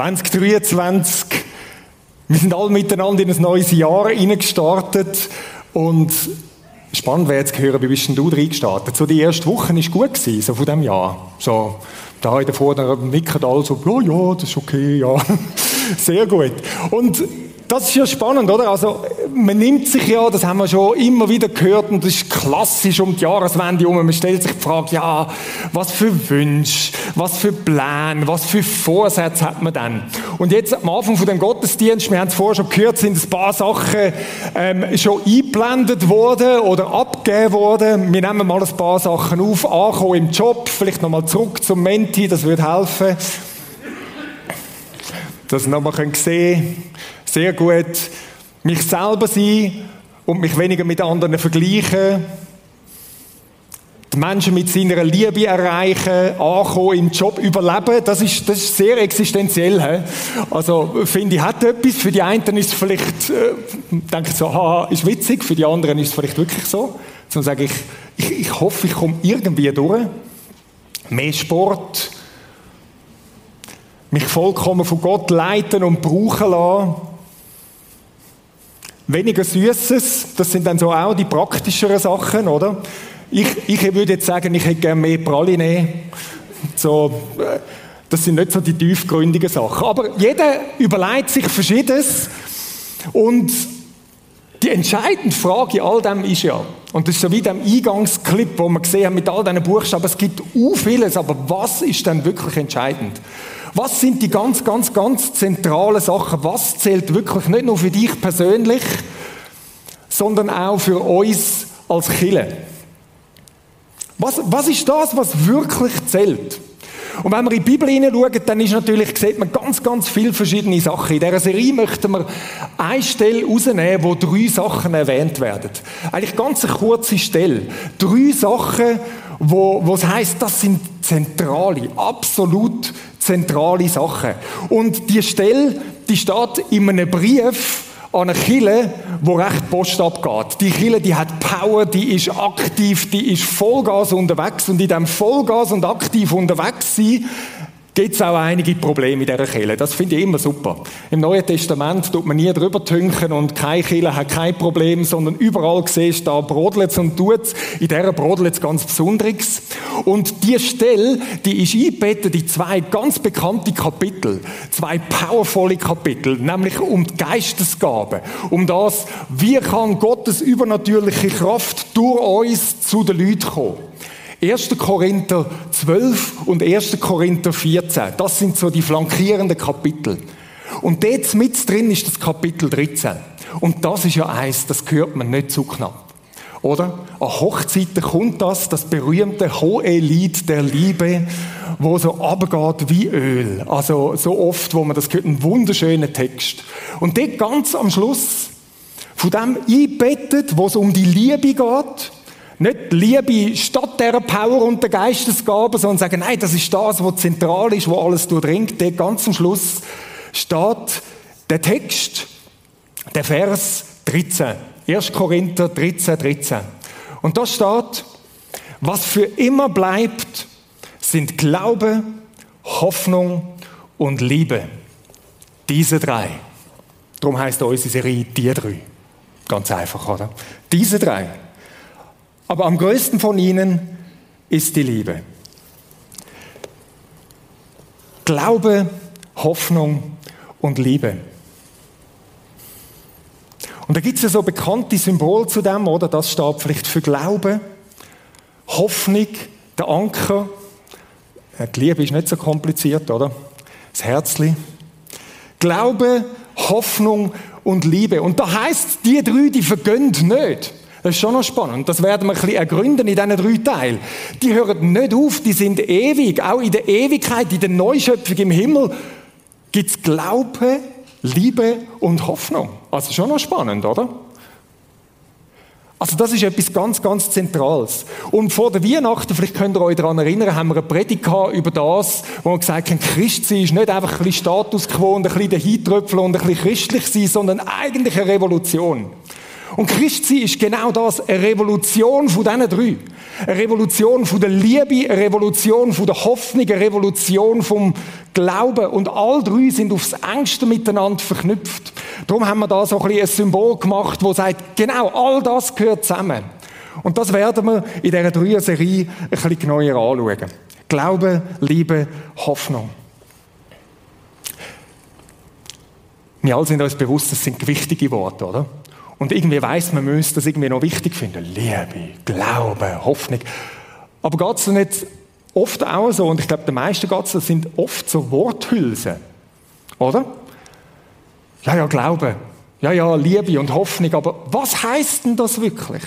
2023. Wir sind alle miteinander in ein neues Jahr gestartet und spannend wäre jetzt zu hören, wie bist denn du reingestartet? So die erste Woche war gut gewesen, so von diesem Jahr. So, da heute vorne nicken alle so, ja, ja, das ist okay, ja. Sehr gut. Und das ist ja spannend, oder? Also, man nimmt sich ja, das haben wir schon immer wieder gehört, und das ist klassisch um die Jahreswende herum. Man stellt sich die Frage, ja, was für Wünsche, was für Pläne, was für Vorsätze hat man denn? Und jetzt am Anfang von dem Gottesdienst, wir haben es vorher schon gehört, sind ein paar Sachen ähm, schon eingeblendet worden oder abgegeben worden. Wir nehmen mal ein paar Sachen auf, ankommen im Job, vielleicht nochmal zurück zum Menti, das würde helfen. Dass wir nochmal sehen können sehr gut mich selber sein und mich weniger mit anderen vergleichen. Die Menschen mit seiner Liebe erreichen, ankommen, im Job überleben, das ist, das ist sehr existenziell. He? Also, finde ich, hat etwas. Für die einen ist es vielleicht, äh, denke so, haha, ist witzig. Für die anderen ist es vielleicht wirklich so. Dann sage ich, ich, ich hoffe, ich komme irgendwie durch. Mehr Sport. Mich vollkommen von Gott leiten und brauchen lassen. Weniger Süßes, das sind dann so auch die praktischeren Sachen, oder? Ich, ich würde jetzt sagen, ich hätte gerne mehr Praline. So, äh, das sind nicht so die tiefgründigen Sachen. Aber jeder überlegt sich Verschiedenes. Und die entscheidende Frage in all dem ist ja, und das ist so wie dem Eingangsclip, wo wir gesehen haben mit all diesen Buchstaben, es gibt u vieles, aber was ist denn wirklich entscheidend? Was sind die ganz, ganz, ganz zentralen Sachen? Was zählt wirklich nicht nur für dich persönlich, sondern auch für uns als Kille? Was, was ist das, was wirklich zählt? Und wenn wir in die Bibel hineinschauen, dann ist natürlich, sieht man ganz, ganz viele verschiedene Sachen. In dieser Serie möchten wir eine Stelle rausnehmen, wo drei Sachen erwähnt werden. Eigentlich ganz eine kurze Stelle. Drei Sachen, wo, wo es heisst, das sind zentrale, absolut zentrale Sachen. Und die Stelle, die steht in einem Brief an eine Kille, wo recht Post abgeht. Die Kille, die hat Power, die ist aktiv, die ist Vollgas unterwegs und in dem Vollgas und aktiv unterwegs sein, gibt es auch einige Probleme in dieser Kirche. Das finde ich immer super. Im Neuen Testament tut man nie drüber tünken und keine Kirche hat kein Problem, sondern überall siehst da brodelt und tut In dieser brodelt ganz Besonderes. Und die Stelle, die ist eingebettet in zwei ganz bekannte Kapitel. Zwei powervolle Kapitel. Nämlich um die Geistesgabe. Um das, wie kann Gottes übernatürliche Kraft durch uns zu den Leuten kommen. 1. Korinther 12 und 1. Korinther 14. Das sind so die flankierenden Kapitel. Und dort mit drin ist das Kapitel 13. Und das ist ja eins, das hört man nicht zu knapp. Oder? An Hochzeiten kommt das, das berühmte Hohelied der Liebe, wo so abgeht wie Öl. Also so oft, wo man das hört, ein wunderschöner Text. Und dort ganz am Schluss, von dem einbettet, wo es um die Liebe geht, nicht Liebe statt der Power und der Geistesgabe, sondern sagen, nein, das ist das, was zentral ist, wo alles durchdringt. Der ganz am Schluss steht der Text, der Vers 13. 1. Korinther 13, 13. Und da steht, was für immer bleibt, sind Glaube, Hoffnung und Liebe. Diese drei. Darum heißt unsere Serie die drei. Ganz einfach, oder? Diese drei. Aber am größten von ihnen ist die Liebe. Glaube, Hoffnung und Liebe. Und da gibt es ja so bekannte Symbole zu dem, oder? Das steht vielleicht für Glaube, Hoffnung, der Anker. Die Liebe ist nicht so kompliziert, oder? Das Herzli. Glaube, Hoffnung und Liebe. Und da heißt die drei, die vergönnt nicht. Das ist schon noch spannend. Das werden wir ein bisschen ergründen in diesen drei Teilen. Die hören nicht auf, die sind ewig. Auch in der Ewigkeit, in der Neuschöpfung im Himmel gibt es Glaube, Liebe und Hoffnung. Also schon noch spannend, oder? Also das ist etwas ganz, ganz Zentrales. Und vor der Weihnachten, vielleicht könnt ihr euch daran erinnern, haben wir eine Predigt über das, wo wir gesagt haben, Christ sein ist nicht einfach ein bisschen Status quo und ein bisschen dahintröpfeln und ein bisschen christlich sein, sondern eigentlich eine Revolution. Und Christsein ist genau das, eine Revolution von diesen drei. Eine Revolution von der Liebe, eine Revolution von der Hoffnung, eine Revolution vom Glauben. Und all drei sind aufs engste miteinander verknüpft. Darum haben wir da so ein, bisschen ein Symbol gemacht, wo sagt, genau, all das gehört zusammen. Und das werden wir in dieser Dreier-Serie ein bisschen genauer anschauen. Glaube, Liebe, Hoffnung. Wir alle sind uns bewusst, das sind wichtige Worte, oder? Und irgendwie weiß man, müsste das irgendwie noch wichtig finden. Liebe, Glaube, Hoffnung. Aber geht es nicht oft auch so, und ich glaube, die meisten geht sind oft so Worthülsen. Oder? Ja, ja, Glaube. Ja, ja, Liebe und Hoffnung. Aber was heißt denn das wirklich?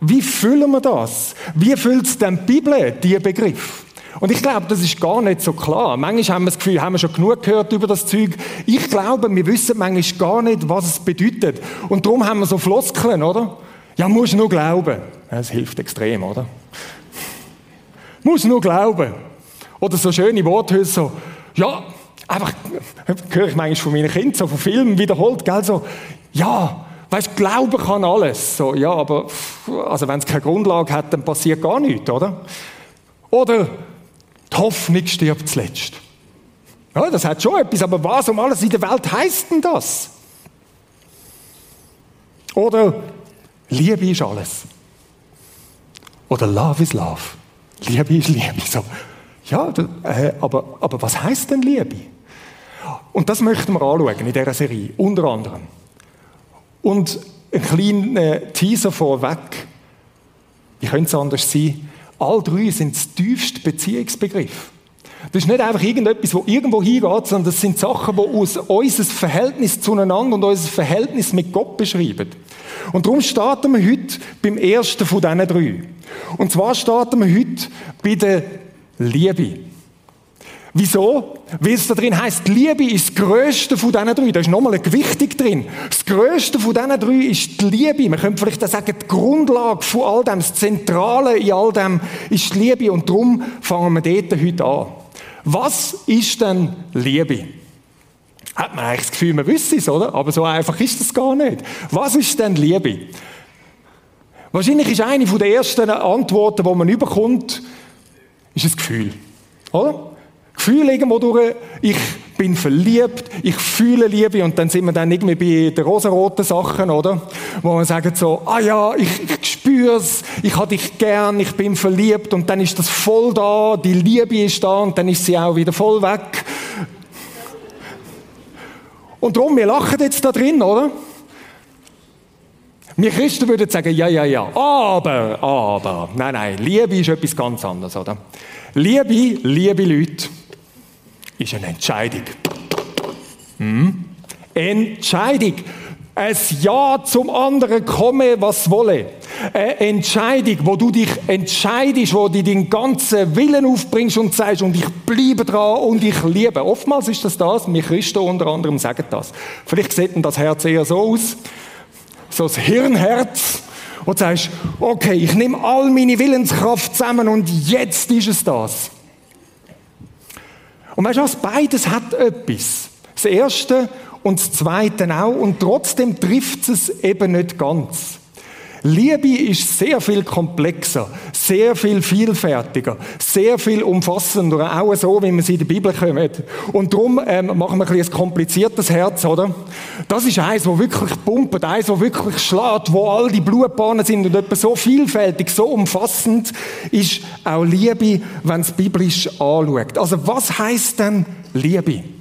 Wie füllen wir das? Wie füllt denn die Bibel, diesen Begriff? Und ich glaube, das ist gar nicht so klar. Manchmal haben wir das Gefühl, haben wir schon genug gehört über das Zeug. Ich glaube, wir wissen manchmal gar nicht, was es bedeutet. Und darum haben wir so Floskeln, oder? Ja, muss nur glauben. Das hilft extrem, oder? Muss nur glauben. Oder so schöne Worthülse, so, ja, einfach, höre ich manchmal von meinen Kindern, so von Filmen wiederholt, gell, so, ja, weißt, glauben kann alles. So, ja, aber, also wenn es keine Grundlage hat, dann passiert gar nichts, oder? Oder, die Hoffnung stirbt zuletzt. Ja, das hat schon etwas, aber was um alles in der Welt heißt denn das? Oder Liebe ist alles. Oder Love is Love. Liebe ist Liebe. So, ja, äh, aber, aber was heißt denn Liebe? Und das möchten wir anschauen in dieser Serie, unter anderem. Und ein kleiner Teaser vorweg. Wie könnte es anders sein? All drei sind das tiefste Beziehungsbegriff. Das ist nicht einfach irgendetwas, wo irgendwo hingeht, sondern das sind Sachen, die uns unser Verhältnis zueinander und unser Verhältnis mit Gott beschreiben. Und darum starten wir heute beim ersten von diesen drei. Und zwar starten wir heute bei der Liebe. Wieso? Weil es da drin heißt, Liebe ist das Größte von diesen drei. Da ist nochmal eine Gewichtung drin. Das Größte von diesen drei ist die Liebe. Man könnte vielleicht auch sagen, die Grundlage von all dem, das Zentrale in all dem ist die Liebe. Und darum fangen wir dort heute an. Was ist denn Liebe? Hat man eigentlich das Gefühl, man wüsste es, oder? Aber so einfach ist das gar nicht. Was ist denn Liebe? Wahrscheinlich ist eine der ersten Antworten, die man überkommt, ist ein Gefühl. Oder? Gefühl irgendwo durch, ich bin verliebt, ich fühle Liebe und dann sind wir dann irgendwie bei den rosaroten Sachen, oder? Wo man sagt so, ah ja, ich, ich spür's, ich habe dich gern, ich bin verliebt und dann ist das voll da, die Liebe ist da und dann ist sie auch wieder voll weg. Und darum, wir lachen jetzt da drin, oder? Wir Christen würden sagen, ja, ja, ja, aber, aber, nein, nein, Liebe ist etwas ganz anderes, oder? Liebe, liebe Leute, ist eine Entscheidung. Hm? Entscheidung. Ein Ja zum anderen komme, was wolle. Eine Entscheidung, wo du dich entscheidest, wo du deinen ganzen Willen aufbringst und sagst, und ich bleibe dran und ich liebe. Oftmals ist das das, wir Christen unter anderem sagen das. Vielleicht sieht denn das Herz eher so aus, so das Hirnherz, und sagst, okay, ich nehme all meine Willenskraft zusammen und jetzt ist es das. Und weißt du was? Beides hat etwas. Das erste und das zweite auch. Und trotzdem trifft es eben nicht ganz. Liebe ist sehr viel komplexer, sehr viel vielfältiger, sehr viel umfassender, auch so, wie man sie in der Bibel kommt. Und darum ähm, machen wir ein, ein kompliziertes Herz, oder? Das ist eins, wo wirklich pumpt, eins, wo wirklich schlägt, wo all die Blutbahnen sind und etwas so vielfältig, so umfassend ist auch Liebe, wenn es biblisch anschaut. Also was heißt denn Liebe?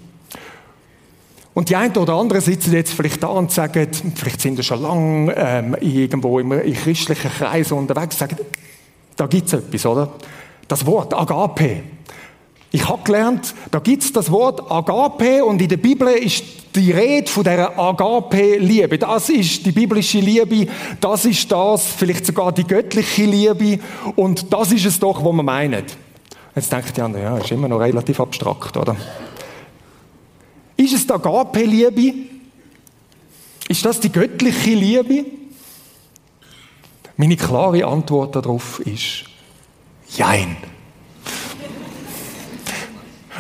Und die einen oder anderen sitzen jetzt vielleicht da und sagen, vielleicht sind sie schon lange ähm, irgendwo im, in christlichen Kreisen unterwegs, sagen, da gibt es etwas, oder? Das Wort Agape. Ich habe gelernt, da gibt es das Wort Agape und in der Bibel ist die Rede von der Agape-Liebe. Das ist die biblische Liebe, das ist das, vielleicht sogar die göttliche Liebe und das ist es doch, was man meint. Jetzt denkt die andere, ja, ist immer noch relativ abstrakt, oder? Ist es die Agape-Liebe? Ist das die göttliche Liebe? Meine klare Antwort darauf ist Jein.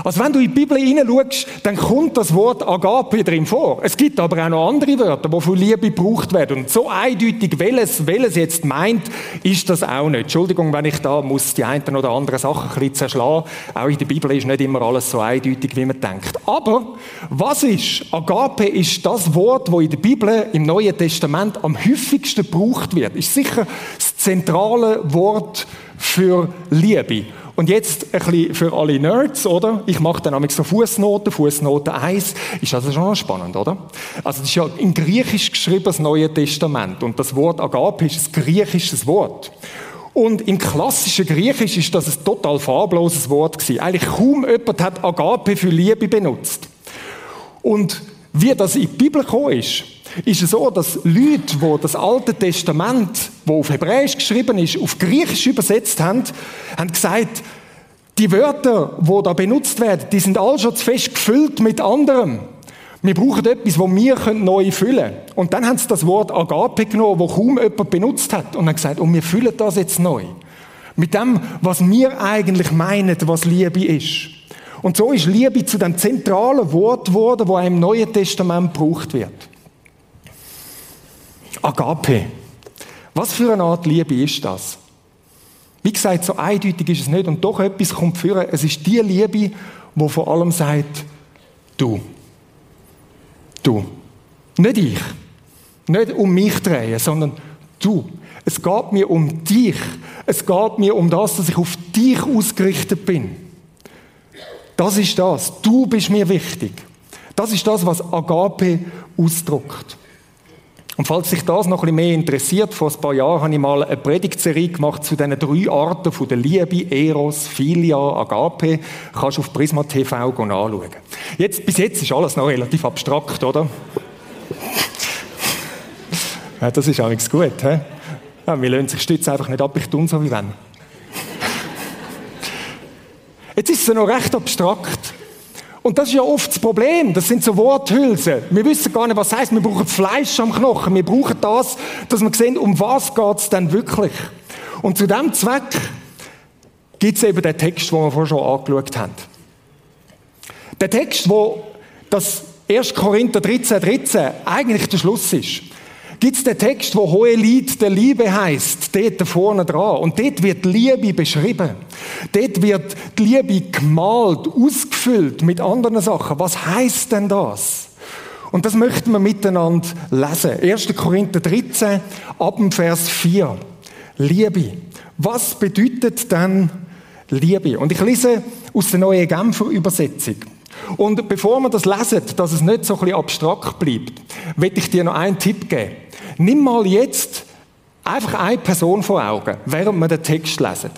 Also wenn du in die Bibel hineinschaust, dann kommt das Wort Agape drin vor. Es gibt aber auch noch andere Wörter, die für Liebe gebraucht werden. Und so eindeutig, welches, welches jetzt meint, ist das auch nicht. Entschuldigung, wenn ich da muss die einen oder anderen Sachen ein bisschen zerschlagen. Auch in der Bibel ist nicht immer alles so eindeutig, wie man denkt. Aber was ist? Agape ist das Wort, wo in der Bibel im Neuen Testament am häufigsten gebraucht wird. Ist sicher das zentrale Wort für Liebe. Und jetzt ein bisschen für alle Nerds, oder? Ich mache dann nämlich so Fußnoten, Fußnote 1. Ist also schon spannend, oder? Also das ist ja in Griechisch geschrieben, das Neue Testament. Und das Wort Agape ist ein griechisches Wort. Und im klassischen Griechisch ist das ein total farbloses Wort gewesen. Eigentlich kaum jemand hat Agape für Liebe benutzt. Und wie das in die Bibel gekommen ist, ist es so, dass Leute, die das Alte Testament, wo auf Hebräisch geschrieben ist, auf Griechisch übersetzt haben, haben gesagt, die Wörter, die da benutzt werden, die sind alle schon zu fest gefüllt mit anderem. Wir brauchen etwas, das wir neu füllen können. Und dann haben sie das Wort Agape genommen, das kaum jemand benutzt hat, und haben gesagt, und wir füllen das jetzt neu. Mit dem, was wir eigentlich meinen, was Liebe ist. Und so ist Liebe zu dem zentralen Wort geworden, das im Neuen Testament gebraucht wird. Agape. Was für eine Art Liebe ist das? Wie gesagt, so eindeutig ist es nicht und doch etwas kommt führen. Es ist die Liebe, wo vor allem sagt, du. Du. Nicht ich. Nicht um mich drehen, sondern du. Es geht mir um dich. Es geht mir um das, dass ich auf dich ausgerichtet bin. Das ist das. Du bist mir wichtig. Das ist das, was Agape ausdrückt. Und falls sich das noch ein bisschen mehr interessiert, vor ein paar Jahren habe ich mal eine Predigtserie gemacht zu diesen drei Arten von der Liebe, Eros, Philia, Agape. Kannst du auf Prisma TV anschauen. Jetzt, bis jetzt ist alles noch relativ abstrakt, oder? ja, das ist eigentlich gut, he? Ja, wir lassen sich stützen einfach nicht ab, ich tun so wie wenn. Jetzt ist es noch recht abstrakt. Und das ist ja oft das Problem. Das sind so Worthülsen. Wir wissen gar nicht, was heißt. Wir brauchen Fleisch am Knochen. Wir brauchen das, dass wir sehen, um was es denn wirklich. Und zu diesem Zweck gibt es eben den Text, den wir vorher schon angeschaut haben. Der Text, wo das 1. Korinther 13, 13 eigentlich der Schluss ist gibt es den Text, wo Hohe Lied der Liebe heißt, dort vorne dran. Und dort wird Liebe beschrieben. Dort wird die Liebe gemalt, ausgefüllt mit anderen Sachen. Was heißt denn das? Und das möchten wir miteinander lesen. 1. Korinther 13, ab dem Vers 4. Liebe. Was bedeutet denn Liebe? Und ich lese aus der neuen Genfer Übersetzung. Und bevor wir das lesen, dass es nicht so ein bisschen abstrakt bleibt, will ich dir noch einen Tipp geben. Nimm mal jetzt einfach eine Person vor Augen, während wir den Text lesen.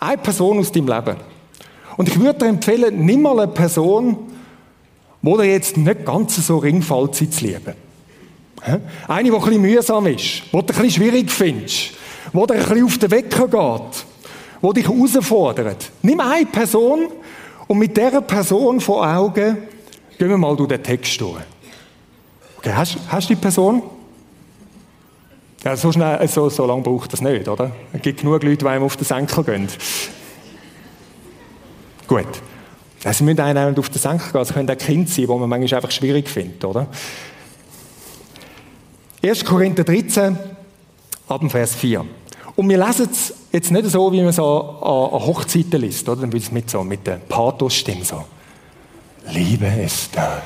Eine Person aus deinem Leben. Und ich würde dir empfehlen, nimm mal eine Person, wo dir jetzt nicht ganz so ringfällt, sie zu lieben. Eine, die ein bisschen mühsam ist, die du ein schwierig findest, die dir ein bisschen auf den Wecker geht, die dich herausfordert. Nimm eine Person und mit dieser Person vor Augen gehen wir mal durch den Text durch. Okay, hast, hast du die Person? Ja, so, schnell, so, so lange braucht das nicht, oder? Es gibt genug Leute, die einem auf den Senkel gehen. Gut. Also, müssen einem auf den Senkel gehen. Es können auch Kinder sein, die man manchmal einfach schwierig findet, oder? 1. Korinther 13, ab Vers 4. Und wir lesen es jetzt nicht so, wie man es an, Hochzeiten liest, oder? Dann wird es mit so, mit der Pathos-Stimme so. Liebe ist da.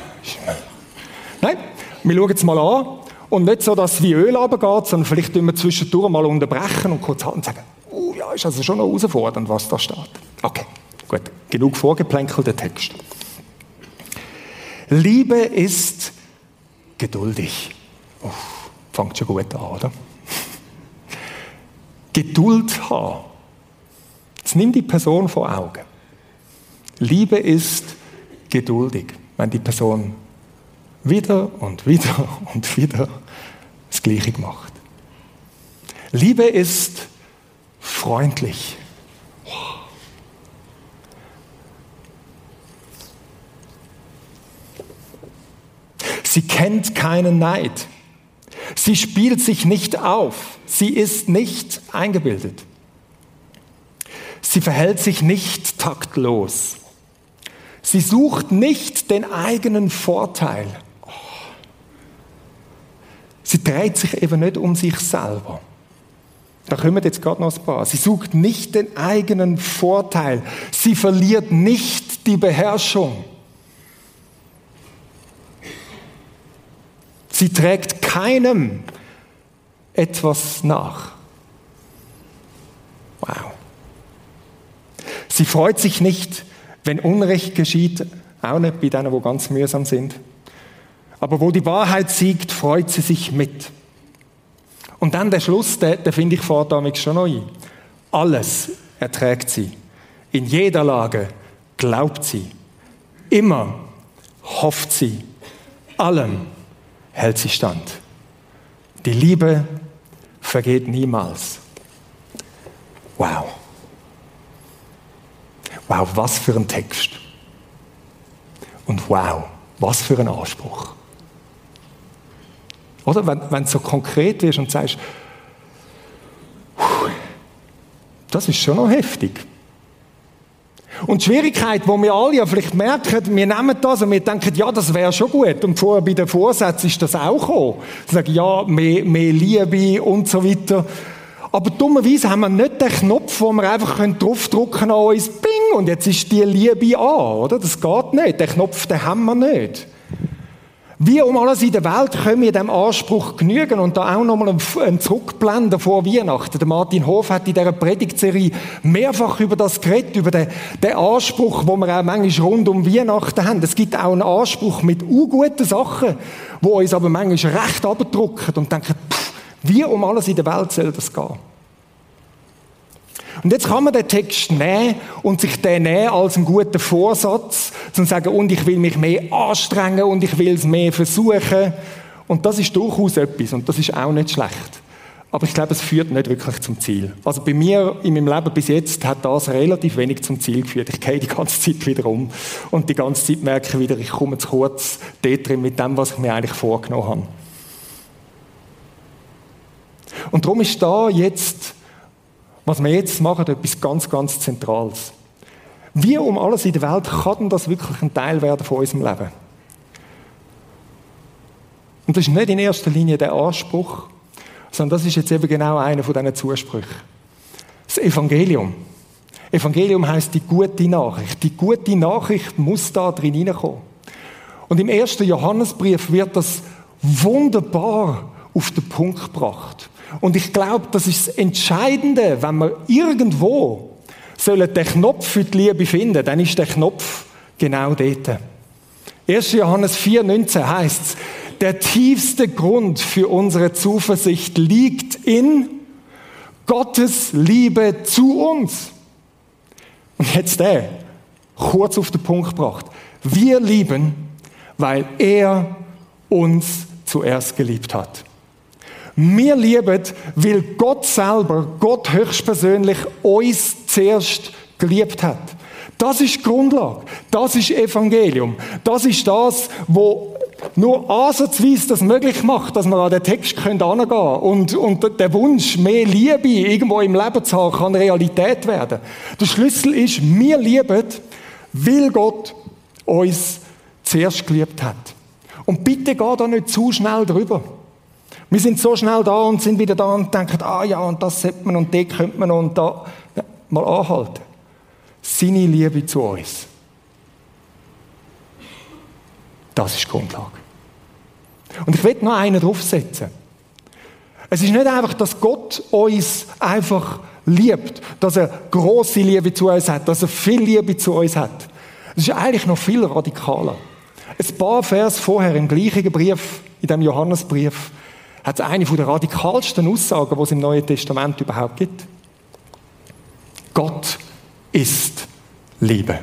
Nein, wir schauen es mal an und nicht so, dass es wie Öl runtergeht, sondern vielleicht wir zwischendurch mal unterbrechen und kurz halten und sagen, oh ja, ist also schon noch herausfordernd, was da steht. Okay, gut. Genug vorgeplänkelter Text. Liebe ist geduldig. Uff, fängt schon gut an, oder? Geduld haben. Jetzt nimm die Person vor Augen. Liebe ist geduldig. Wenn die Person wieder und wieder und wieder das Gleiche gemacht. Liebe ist freundlich. Sie kennt keinen Neid. Sie spielt sich nicht auf. Sie ist nicht eingebildet. Sie verhält sich nicht taktlos. Sie sucht nicht den eigenen Vorteil. Sie dreht sich eben nicht um sich selber. Da kommen jetzt gerade noch ein paar. Sie sucht nicht den eigenen Vorteil. Sie verliert nicht die Beherrschung. Sie trägt keinem etwas nach. Wow. Sie freut sich nicht, wenn Unrecht geschieht, auch nicht bei denen, wo ganz mühsam sind. Aber wo die Wahrheit siegt, freut sie sich mit. Und dann der Schluss, den, den finde ich vor damit schon ein. Alles erträgt sie. In jeder Lage glaubt sie. Immer hofft sie. Allem hält sie stand. Die Liebe vergeht niemals. Wow. Wow, was für ein Text. Und wow, was für ein Anspruch. Oder wenn, wenn du so konkret wirst und sagst, das ist schon noch heftig. Und die Schwierigkeit, wo wir alle ja vielleicht merken, wir nehmen das und wir denken, ja, das wäre schon gut. Und vorher bei den Vorsätzen ist das auch gekommen. Sie sagen, ja, mehr, mehr Liebe und so weiter. Aber dummerweise haben wir nicht den Knopf, wo wir einfach draufdrücken können an uns, bing, und jetzt ist die Liebe an, oder? Das geht nicht. Den Knopf, den haben wir nicht. Wie um alles in der Welt können wir dem Anspruch genügen und da auch nochmal ein Zurückblenden vor Weihnachten. Der Martin Hof hat in dieser Predigtserie mehrfach über das geredet, über den, den Anspruch, wo wir auch manchmal rund um Weihnachten haben. Es gibt auch einen Anspruch mit unguten Sachen, wo uns aber manchmal recht abdrucken und denken, pff, wie um alles in der Welt soll das gehen? Und jetzt kann man den Text nehmen und sich den nehmen als einen guten Vorsatz, zu sagen, und ich will mich mehr anstrengen und ich will es mehr versuchen. Und das ist durchaus etwas und das ist auch nicht schlecht. Aber ich glaube, es führt nicht wirklich zum Ziel. Also bei mir in meinem Leben bis jetzt hat das relativ wenig zum Ziel geführt. Ich gehe die ganze Zeit wieder um und die ganze Zeit merke ich wieder, ich komme zu kurz dort drin mit dem, was ich mir eigentlich vorgenommen habe. Und darum ist da jetzt was wir jetzt machen, etwas ganz, ganz Zentrales. Wie um alles in der Welt kann denn das wirklich ein Teil werden von unserem Leben? Und das ist nicht in erster Linie der Anspruch, sondern das ist jetzt eben genau einer von diesen Zusprüchen. Das Evangelium. Evangelium heißt die gute Nachricht. Die gute Nachricht muss da drin hineinkommen. Und im ersten Johannesbrief wird das wunderbar auf den Punkt gebracht. Und ich glaube, das ist das Entscheidende, wenn wir irgendwo sollen den Knopf für die Liebe finden, dann ist der Knopf genau dort. 1. Johannes 4,19 heißt es, der tiefste Grund für unsere Zuversicht liegt in Gottes Liebe zu uns. Und jetzt der, kurz auf den Punkt gebracht. Wir lieben, weil er uns zuerst geliebt hat. Wir lieben, weil Gott selber, Gott höchstpersönlich, uns zuerst geliebt hat. Das ist die Grundlage. Das ist Evangelium. Das ist das, wo nur ansatzweise das möglich macht, dass man an den Text herangehen können und, und der Wunsch, mehr Liebe irgendwo im Leben zu haben, kann Realität werden. Der Schlüssel ist, wir lieben, weil Gott uns zuerst geliebt hat. Und bitte geh da nicht zu schnell drüber. Wir sind so schnell da und sind wieder da und denken, ah ja, und das sollte man und dort könnte man und da. Mal anhalten. Seine Liebe zu uns. Das ist die Grundlage. Und ich will noch einen draufsetzen. Es ist nicht einfach, dass Gott uns einfach liebt, dass er große Liebe zu uns hat, dass er viel Liebe zu uns hat. Es ist eigentlich noch viel radikaler. Ein paar Vers vorher im gleichen Brief, in dem Johannesbrief, hat es eine der radikalsten Aussagen, die es im Neuen Testament überhaupt gibt. Gott ist Liebe.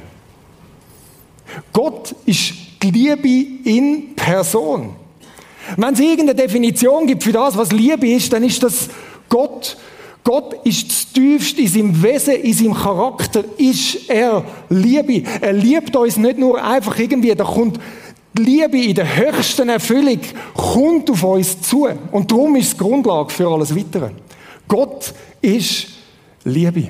Gott ist die Liebe in Person. Wenn es irgendeine Definition gibt für das, was Liebe ist, dann ist das Gott. Gott ist das tiefste in seinem Wesen, in seinem Charakter, ist er Liebe. Er liebt uns nicht nur einfach irgendwie, da kommt die Liebe in der höchsten Erfüllung kommt auf uns zu. Und darum ist es Grundlage für alles Weitere. Gott ist Liebe.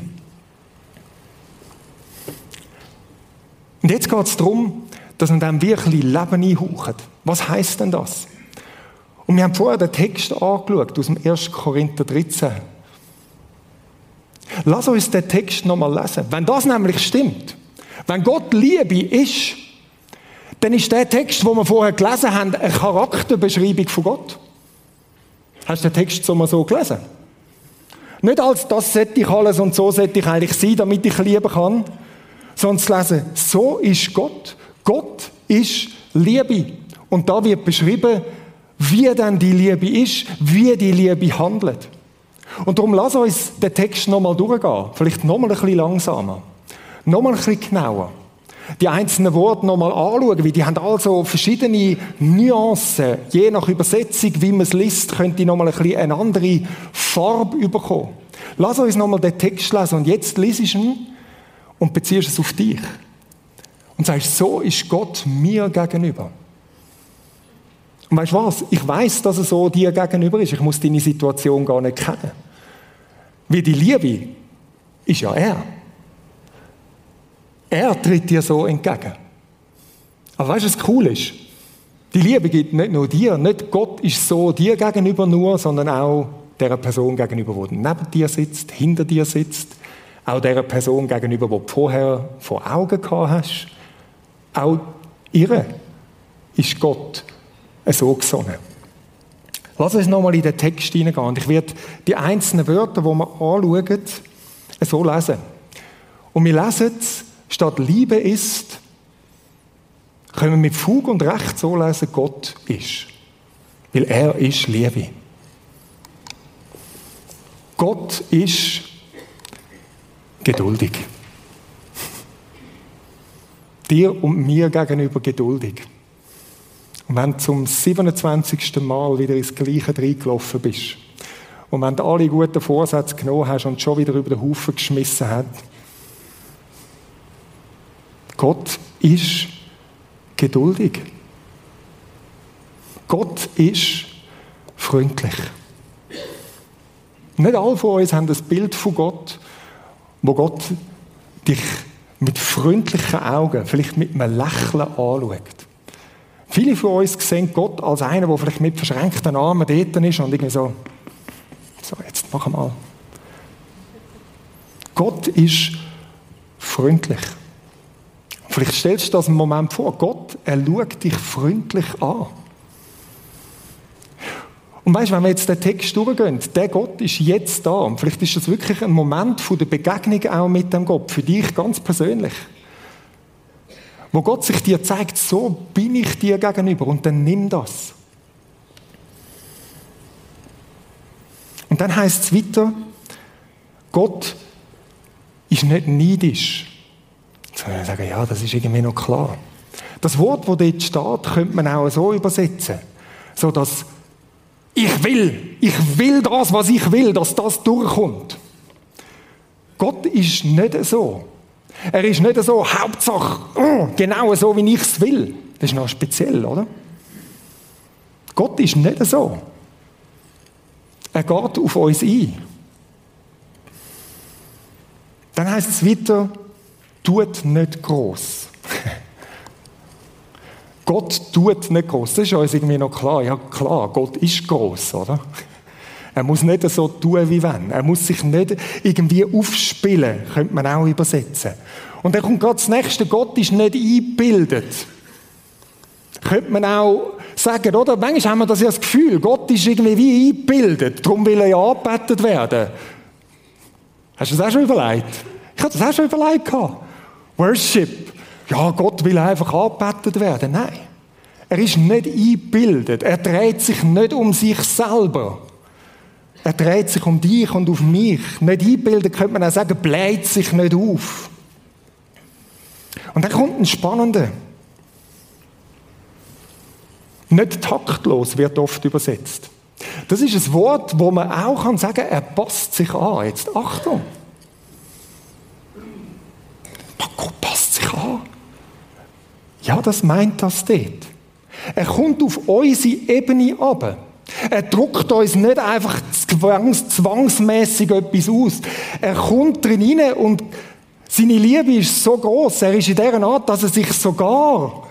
Und jetzt geht es darum, dass wir dem wirklich Leben einhauchen. Was heißt denn das? Und wir haben vorher den Text angeschaut aus dem 1. Korinther 13. Lass uns den Text nochmal lesen. Wenn das nämlich stimmt, wenn Gott Liebe ist, dann ist der Text, den wir vorher gelesen haben, eine Charakterbeschreibung von Gott. Hast du den Text so mal so gelesen? Nicht als das sollte ich alles und so sollte ich eigentlich sein, damit ich lieben kann, sondern zu lesen, so ist Gott. Gott ist Liebe. Und da wird beschrieben, wie denn die Liebe ist, wie die Liebe handelt. Und darum lass uns den Text nochmal durchgehen. Vielleicht nochmal ein bisschen langsamer. Nochmal ein bisschen genauer. Die einzelnen Worte nochmal anschauen, weil die haben also verschiedene Nuancen. Je nach Übersetzung, wie man es liest, könnte nochmal ein bisschen eine andere Farbe bekommen. Lass uns nochmal den Text lesen und jetzt liest du ihn und beziehst es auf dich. Und sagst, so ist Gott mir gegenüber. Und weißt du was? Ich weiß, dass er so dir gegenüber ist. Ich muss deine Situation gar nicht kennen. Wie die Liebe ist ja er. Er tritt dir so entgegen. Aber weißt du, was cool ist? Die Liebe gibt nicht nur dir, nicht Gott ist so dir gegenüber nur, sondern auch der Person gegenüber, die neben dir sitzt, hinter dir sitzt, auch der Person gegenüber, die du vorher vor Augen gehabt hast. Auch ihre ist Gott so gesonnen. Lass uns nochmal in den Text hineingehen. Ich werde die einzelnen Wörter, die wir anschauen, so lesen. Und wir lesen es, statt Liebe ist, können wir mit Fug und Recht so lesen, Gott ist. Weil er ist Liebe. Gott ist geduldig. Dir und mir gegenüber geduldig. Und wenn du zum 27. Mal wieder ins Gleiche reingelaufen bist und wenn du alle guten Vorsätze genommen hast und schon wieder über den Haufen geschmissen hast, Gott ist geduldig. Gott ist freundlich. Nicht alle von uns haben das Bild von Gott, wo Gott dich mit freundlichen Augen, vielleicht mit einem Lächeln anschaut. Viele von uns sehen Gott als einen, der vielleicht mit verschränkten Armen dort ist und irgendwie so, so, jetzt mach mal. Gott ist freundlich. Vielleicht stellst du das einen Moment vor. Gott, er schaut dich freundlich an. Und weißt, wenn wir jetzt den Text durchgehen, der Gott ist jetzt da. Und vielleicht ist das wirklich ein Moment von der Begegnung auch mit dem Gott, für dich ganz persönlich. Wo Gott sich dir zeigt, so bin ich dir gegenüber und dann nimm das. Und dann heißt es weiter, Gott ist nicht neidisch. Jetzt ich sagen, ja, das ist irgendwie noch klar. Das Wort, das dort steht, könnte man auch so übersetzen. So dass ich will, ich will das, was ich will, dass das durchkommt. Gott ist nicht so. Er ist nicht so, Hauptsache, oh, genau so, wie ich es will. Das ist noch speziell, oder? Gott ist nicht so. Er geht auf uns ein. Dann heißt es weiter, tut nicht groß. Gott tut nicht groß. Das ist uns irgendwie noch klar. Ja, klar, Gott ist groß, oder? Er muss nicht so tun wie wenn. Er muss sich nicht irgendwie aufspielen, könnte man auch übersetzen. Und dann kommt gerade das nächste, Gott ist nicht eingebildet. Könnte man auch sagen, oder? Manchmal haben wir das ja das Gefühl, Gott ist irgendwie wie eingebildet, darum will er ja angebetet werden. Hast du das auch schon überlegt? Ich habe das auch schon überlegt. Worship. Ja, Gott will einfach angebetet werden. Nein. Er ist nicht eingebildet. Er dreht sich nicht um sich selber. Er dreht sich um dich und auf mich. Nicht einbilden könnte man auch sagen, bläht sich nicht auf. Und dann kommt ein spannender. Nicht taktlos wird oft übersetzt. Das ist ein Wort, wo man auch kann sagen, er passt sich an. Jetzt Achtung. Gott passt sich an. Ja, das meint das dort. Er kommt auf unsere Ebene ab. Er druckt uns nicht einfach zwangs, zwangsmäßig etwas aus. Er kommt drin rein und Seine Liebe ist so groß, er ist in dieser Art, dass er sich sogar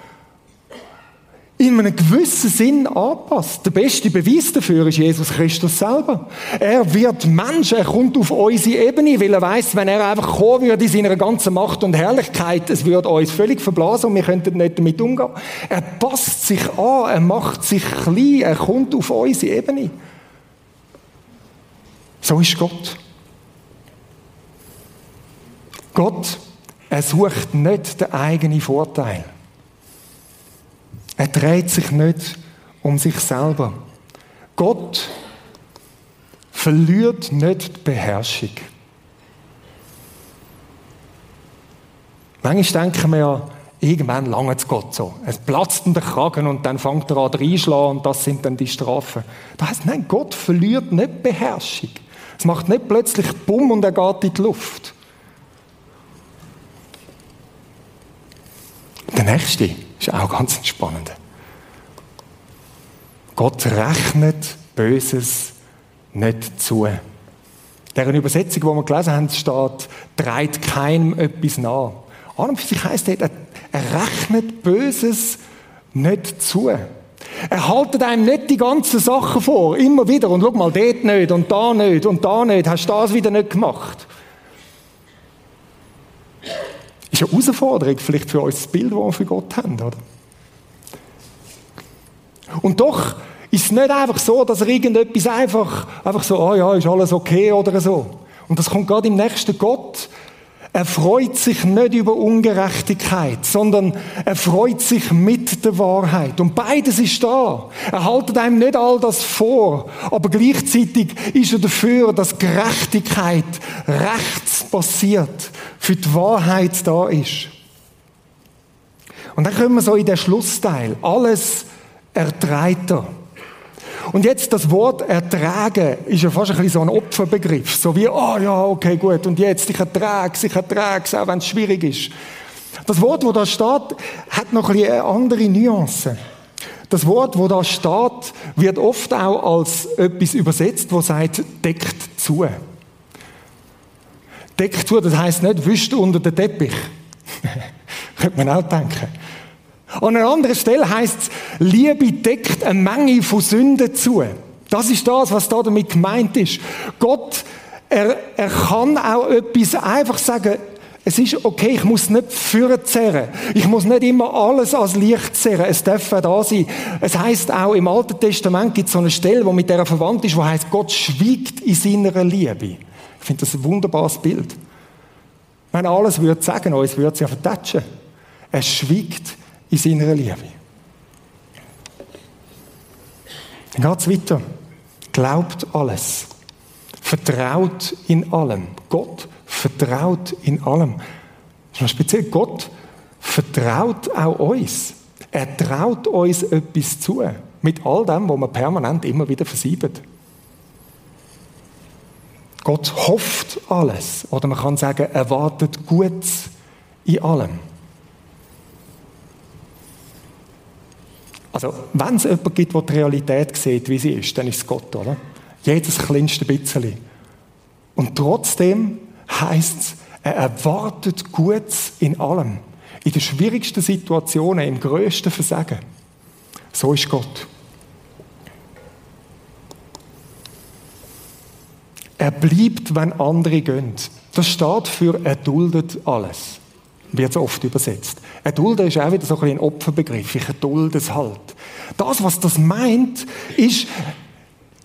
in einem gewissen Sinn anpasst. Der beste Beweis dafür ist Jesus Christus selber. Er wird Mensch, er kommt auf unsere Ebene, weil er weiß, wenn er einfach kommen würde in seiner ganzen Macht und Herrlichkeit, es würde uns völlig verblasen und wir könnten nicht damit umgehen. Er passt sich an, er macht sich klein, er kommt auf unsere Ebene. So ist Gott. Gott, er sucht nicht den eigenen Vorteil. Er dreht sich nicht um sich selber. Gott verliert nicht die Beherrschung. Manchmal denken wir ja, irgendwann lange es Gott so. Es platzt in den Kragen und dann fängt er an reinschlagen und das sind dann die Strafen. Das heißt, nein, Gott verliert nicht die Beherrschung. Es macht nicht plötzlich Bumm und er geht in die Luft. Der nächste ist auch ganz spannend. Gott rechnet Böses nicht zu. Dieser Übersetzung, die wir gelesen haben, steht, treibt keinem etwas nach. An und für sich heisst er, er rechnet Böses nicht zu. Er haltet einem nicht die ganzen Sachen vor, immer wieder. Und schau mal, dort nicht und da nicht und da nicht. Hast du das wieder nicht gemacht? Ist eine Herausforderung vielleicht für uns das Bild, das wir für Gott haben, oder? Und doch ist es nicht einfach so, dass er irgendetwas einfach, einfach so, ah oh ja, ist alles okay oder so. Und das kommt gerade im nächsten Gott. Er freut sich nicht über Ungerechtigkeit, sondern er freut sich mit der Wahrheit. Und beides ist da. Er haltet einem nicht all das vor, aber gleichzeitig ist er dafür, dass Gerechtigkeit rechts passiert, für die Wahrheit da ist. Und dann kommen wir so in den Schlussteil. Alles erträgt er. Und jetzt das Wort ertragen ist ja fast ein bisschen so ein Opferbegriff. So wie, oh ja, okay, gut, und jetzt, ich ertrage es, ich ertrage es, auch wenn es schwierig ist. Das Wort, wo da steht, hat noch ein bisschen eine andere Nuance. Das Wort, wo da steht, wird oft auch als etwas übersetzt, wo sagt, deckt zu. Deckt zu, das heißt nicht, wischt unter den Teppich. Könnte man auch denken. An einer anderen Stelle heißt es, Liebe deckt eine Menge von Sünden zu. Das ist das, was da damit gemeint ist. Gott, er, er kann auch etwas einfach sagen, es ist okay, ich muss nicht führen zerren. Ich muss nicht immer alles als Licht zerren. Es darf da sein. Es heißt auch im Alten Testament gibt es so eine Stelle, wo mit der verwandt ist, wo heißt Gott schwiegt in seiner Liebe. Ich finde das ein wunderbares Bild. Wenn alles würde sagen, uns würde es ja vertatschen. Er schwiegt in seiner Liebe. Dann geht es weiter. Glaubt alles. Vertraut in allem. Gott vertraut in allem. Das ist speziell. Gott vertraut auch uns. Er traut uns etwas zu. Mit all dem, was man permanent immer wieder versiebt. Gott hofft alles. Oder man kann sagen, er wartet Gutes in allem. Also, wenn es jemanden gibt, der die Realität sieht, wie sie ist, dann ist es Gott, oder? Jedes kleinste bisschen. Und trotzdem heißt es, er erwartet Gutes in allem. In den schwierigsten Situationen, im größten Versagen. So ist Gott. Er bleibt, wenn andere gehen. Das steht für er duldet alles wird so oft übersetzt. Erdulden ist auch wieder so ein, ein Opferbegriff. Ich erdulde es halt. Das, was das meint, ist,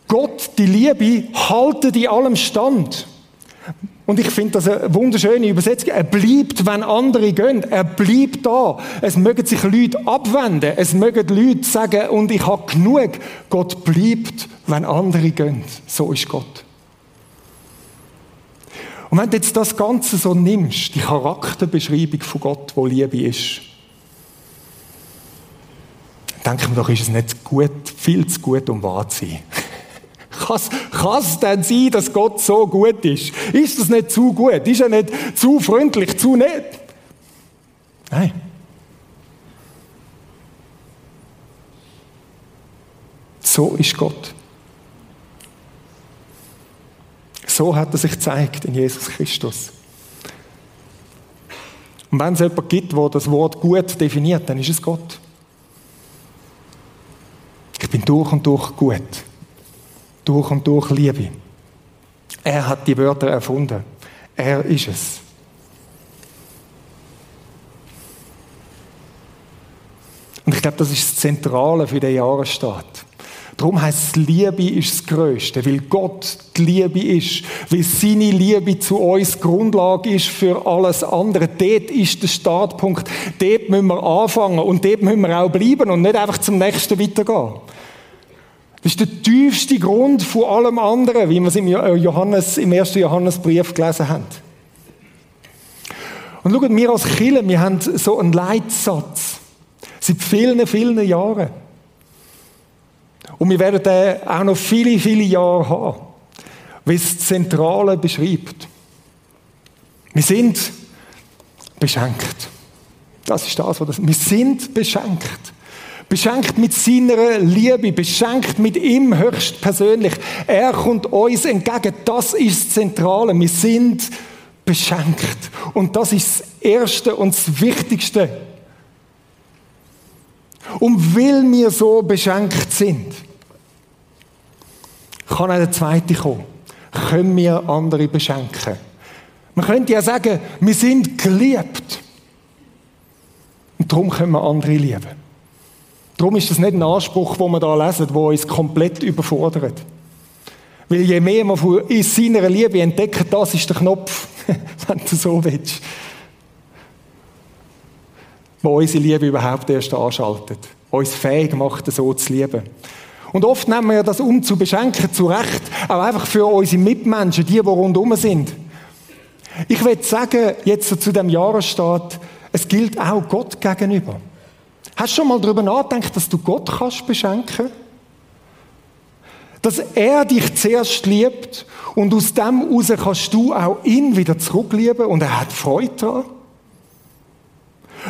Gott, die Liebe, haltet in allem stand. Und ich finde das eine wunderschöne Übersetzung. Er bleibt, wenn andere gehen. Er bleibt da. Es mögen sich Leute abwenden. Es mögen Leute sagen, und ich habe genug. Gott bleibt, wenn andere gehen. So ist Gott. Und wenn du jetzt das Ganze so nimmst, die Charakterbeschreibung von Gott, wo Liebe ist, denke mir doch, ist es nicht gut, viel zu gut, um wahr zu sein. Kann es denn sein, dass Gott so gut ist? Ist das nicht zu gut? Ist er nicht zu freundlich, zu nett? Nein. So ist Gott. So hat er sich gezeigt in Jesus Christus. Und wenn es jemanden gibt, der das Wort gut definiert, dann ist es Gott. Ich bin durch und durch gut. Durch und durch Liebe. Er hat die Wörter erfunden. Er ist es. Und ich glaube, das ist das Zentrale für den Jahresstart. Darum heißt Liebe ist das Größte, weil Gott die Liebe ist, weil seine Liebe zu uns Grundlage ist für alles andere. Dort ist der Startpunkt. Dort müssen wir anfangen und dort müssen wir auch bleiben und nicht einfach zum nächsten weitergehen. Das ist der tiefste Grund von allem anderen, wie wir es im, Johannes, im ersten Johannesbrief gelesen haben. Und schaut, wir als Kirche, wir haben so einen Leitsatz. Seit vielen, vielen Jahren. Und wir werden den auch noch viele, viele Jahre haben, wie es das Zentrale beschreibt. Wir sind beschenkt. Das ist das, was das, wir sind beschenkt. Beschenkt mit seiner Liebe, beschenkt mit ihm höchstpersönlich. Er kommt uns entgegen. Das ist das Zentrale. Wir sind beschenkt. Und das ist das Erste und das Wichtigste. Und weil wir so beschenkt sind, kann auch der Zweite kommen. Können wir andere beschenken. Man könnte ja sagen, wir sind geliebt. Und darum können wir andere lieben. Darum ist das nicht ein Anspruch, den wir da lesen, der uns komplett überfordert. Weil je mehr man in seiner Liebe entdeckt, das ist der Knopf, wenn du so willst, der unsere Liebe überhaupt erst anschaltet. Uns fähig macht, so zu lieben. Und oft nehmen wir das um zu beschenken, zu Recht, auch einfach für unsere Mitmenschen, die, die rundherum sind. Ich will sagen, jetzt zu dem Jahresstart, es gilt auch Gott gegenüber. Hast du schon mal darüber nachgedacht, dass du Gott kannst beschenken? Dass er dich zuerst liebt und aus dem heraus kannst du auch ihn wieder zurücklieben und er hat Freude daran?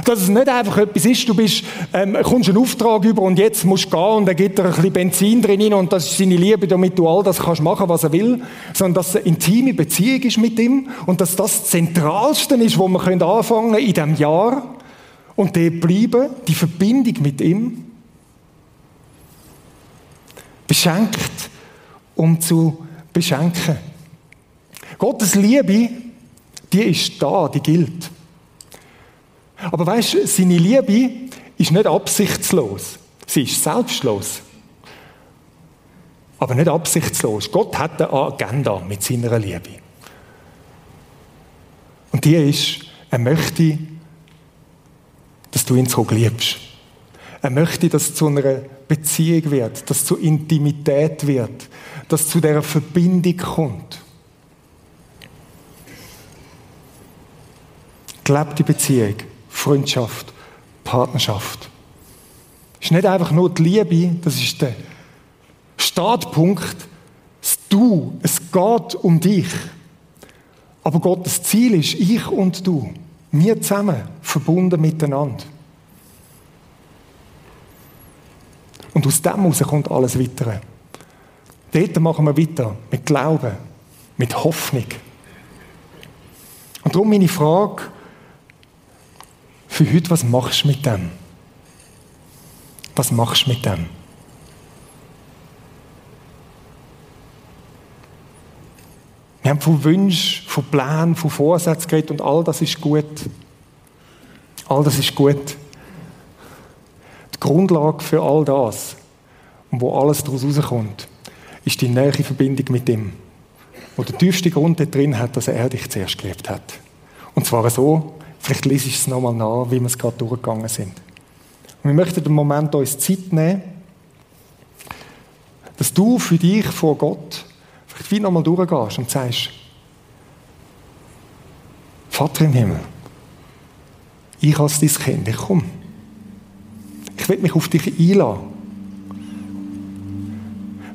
Dass es nicht einfach etwas ist, du bist, ähm, kommst einen Auftrag über und jetzt musst du gehen und er gibt dir ein bisschen Benzin drin und das ist seine Liebe, damit du all das kannst machen, was er will, sondern dass es eine intime Beziehung ist mit ihm und dass das das Zentralste ist, wo wir anfangen können in diesem Jahr und dort bleiben, die Verbindung mit ihm, beschenkt, um zu beschenken. Gottes Liebe, die ist da, die gilt. Aber weißt du, seine Liebe ist nicht absichtslos. Sie ist selbstlos. Aber nicht absichtslos. Gott hat eine Agenda mit seiner Liebe. Und die ist, er möchte dass du ihn so liebst. Er möchte, dass es zu einer Beziehung wird, dass es zu Intimität wird, dass es zu dieser Verbindung kommt. Gelebte Beziehung, Freundschaft, Partnerschaft. Es ist nicht einfach nur die Liebe, das ist der Startpunkt, das Du. Es geht um dich. Aber Gottes Ziel ist ich und du. Wir zusammen, verbunden miteinander. Und aus dem heraus kommt alles Weitere. Dort machen wir weiter mit Glauben, mit Hoffnung. Und darum meine Frage für heute, was machst du mit dem? Was machst du mit dem? Wir haben von Wünschen, von Plänen, von Vorsätzen geredet und all das ist gut. All das ist gut. Die Grundlage für all das wo alles daraus rauskommt, ist die nähe Verbindung mit ihm. Wo der tiefste Grund da drin hat, dass er dich zuerst geliebt hat. Und zwar so, vielleicht lese ich es nochmal nach, wie wir es gerade durchgegangen sind. Und wir möchten den Moment uns Zeit nehmen, dass du für dich vor Gott vielleicht wie nochmal durchgehst und sagst, Vater im Himmel, ich als dein Kind, ich komme. Ich will mich auf dich einladen.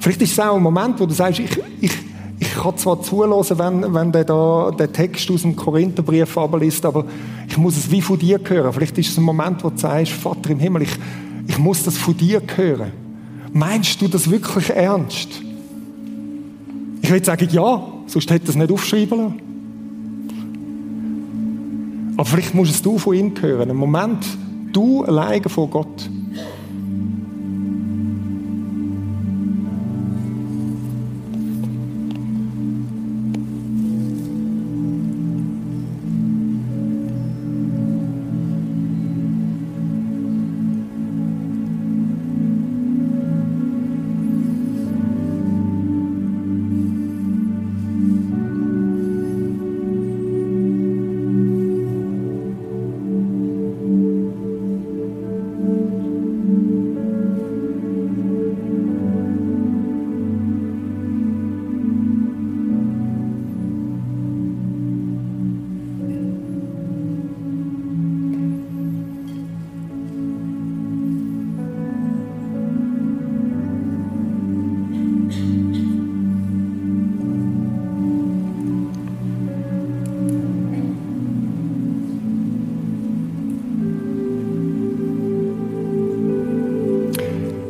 Vielleicht ist es auch ein Moment, wo du sagst, ich, ich, ich kann zwar zulassen, wenn, wenn der, da, der Text aus dem Korintherbrief abliest, aber ich muss es wie von dir hören. Vielleicht ist es ein Moment, wo du sagst, Vater im Himmel, ich, ich muss das von dir hören. Meinst du das wirklich ernst? Ich würde sagen, ja, sonst hätte er es nicht aufschreiben lassen. Aber vielleicht musst es du von ihm hören. Einen Moment, du alleine vor Gott.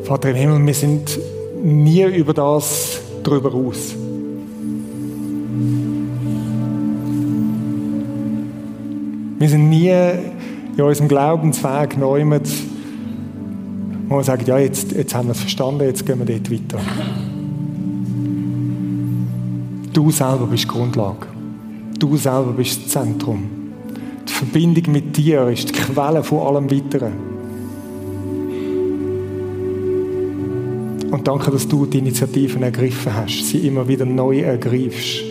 Vater im Himmel, wir sind nie über das drüber aus. Wir sind nie in unserem Glaubensweg neu wo wir sagen, ja, jetzt, jetzt haben wir es verstanden, jetzt gehen wir dort weiter. Du selber bist die Grundlage. Du selber bist das Zentrum. Die Verbindung mit dir ist die Quelle von allem Weiteren. Und danke, dass du die Initiativen ergriffen hast, sie immer wieder neu ergreifst.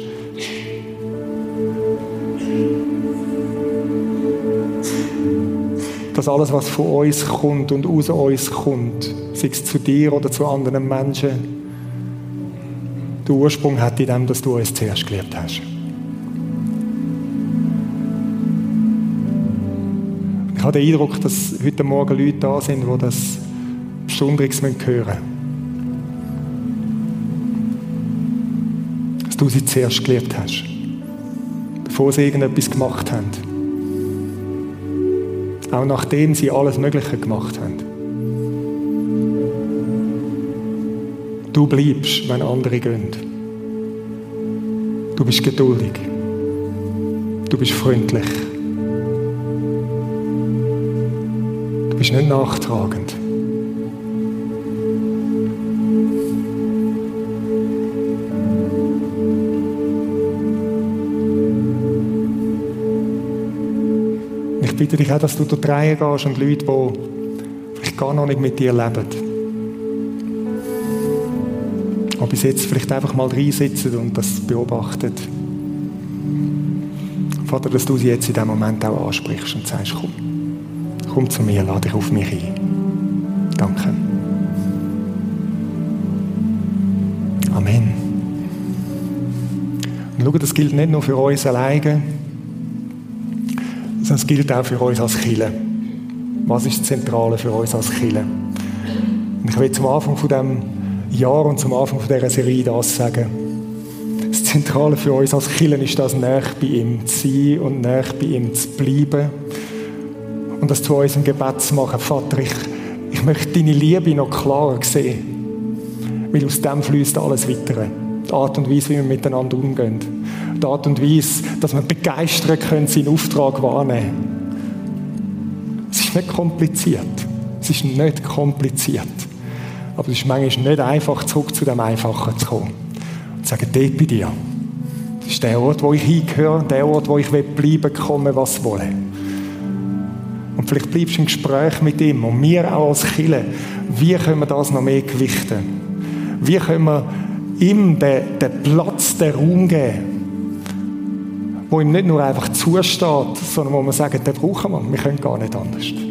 Dass alles, was von uns kommt und aus uns kommt, sei es zu dir oder zu anderen Menschen, den Ursprung hat in dem, dass du uns zuerst geliebt hast. Ich habe den Eindruck, dass heute Morgen Leute da sind, die das Besonderes hören müssen. Du sie zuerst geliebt hast, bevor sie irgendetwas gemacht haben. Auch nachdem sie alles Mögliche gemacht haben. Du bleibst, wenn andere gehen. Du bist geduldig. Du bist freundlich. Du bist nicht nachtragend. Bitte dich auch, dass du dort reingehst und Leute, die vielleicht gar noch nicht mit dir leben, aber bis jetzt vielleicht einfach mal reinsitzen und das beobachten. Vater, dass du sie jetzt in diesem Moment auch ansprichst und sagst, komm, komm zu mir, lade dich auf mich ein. Danke. Amen. Und schau, das gilt nicht nur für uns alleine, das gilt auch für uns als Kille. Was ist das Zentrale für uns als Kille? Und ich will zum Anfang von dem Jahr und zum Anfang von dieser Serie das sagen. Das Zentrale für uns als Kille ist das, näher bei ihm zu sein und näher bei ihm zu bleiben. Und das zu unserem Gebet zu machen. Vater, ich, ich möchte deine Liebe noch klarer sehen. Weil aus dem fließt alles weiter. Die Art und Weise, wie wir miteinander umgehen die Art und Weise, dass wir begeistern können, seinen Auftrag wahrnehmen. Es ist nicht kompliziert. Es ist nicht kompliziert. Aber es ist manchmal nicht einfach, zurück zu dem Einfachen zu kommen. Und zu sagen, dort bei dir. Das ist der Ort, wo ich hingehöre, der Ort, wo ich bleiben komme, was wolle. Und vielleicht bleibst du im Gespräch mit ihm und wir auch als Kille. Wie können wir das noch mehr gewichten? Wie können wir ihm den, den Platz, den Raum geben? Wo ihm nicht nur einfach zusteht, sondern wo man sagt, den brauchen wir, wir können gar nicht anders.